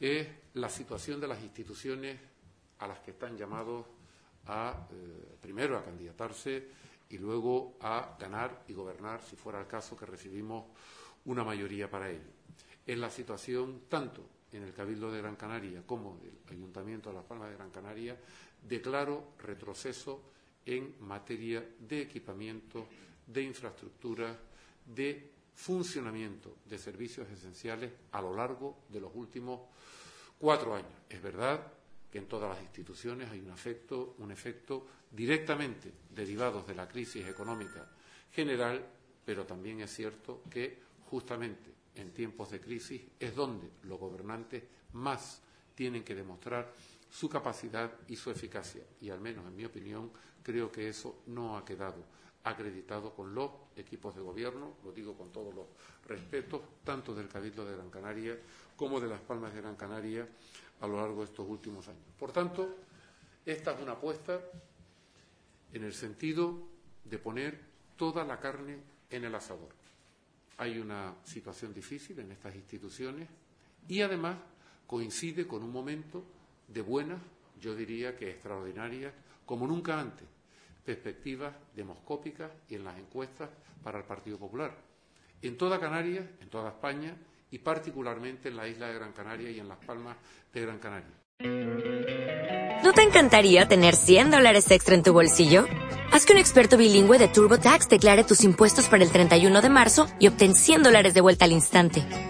Es la situación de las instituciones a las que están llamados a, eh, primero, a candidatarse y luego a ganar y gobernar, si fuera el caso que recibimos una mayoría para ello. Es la situación tanto en el Cabildo de Gran Canaria como en el Ayuntamiento de Las Palmas de Gran Canaria de claro retroceso en materia de equipamiento, de infraestructura, de funcionamiento de servicios esenciales a lo largo de los últimos cuatro años. Es verdad que en todas las instituciones hay un efecto, un efecto directamente derivados de la crisis económica general, pero también es cierto que justamente en tiempos de crisis es donde los gobernantes más tienen que demostrar su capacidad y su eficacia. Y al menos, en mi opinión, creo que eso no ha quedado acreditado con los equipos de gobierno, lo digo con todos los respetos, tanto del Cabildo de Gran Canaria como de Las Palmas de Gran Canaria a lo largo de estos últimos años. Por tanto, esta es una apuesta en el sentido de poner toda la carne en el asador. Hay una situación difícil en estas instituciones y además coincide con un momento de buenas, yo diría que extraordinarias, como nunca antes, perspectivas demoscópicas y en las encuestas para el Partido Popular. En toda Canarias, en toda España y particularmente en la isla de Gran Canaria y en las Palmas de Gran Canaria. ¿No te encantaría tener 100 dólares extra en tu bolsillo? Haz que un experto bilingüe de TurboTax declare tus impuestos para el 31 de marzo y obtén 100 dólares de vuelta al instante.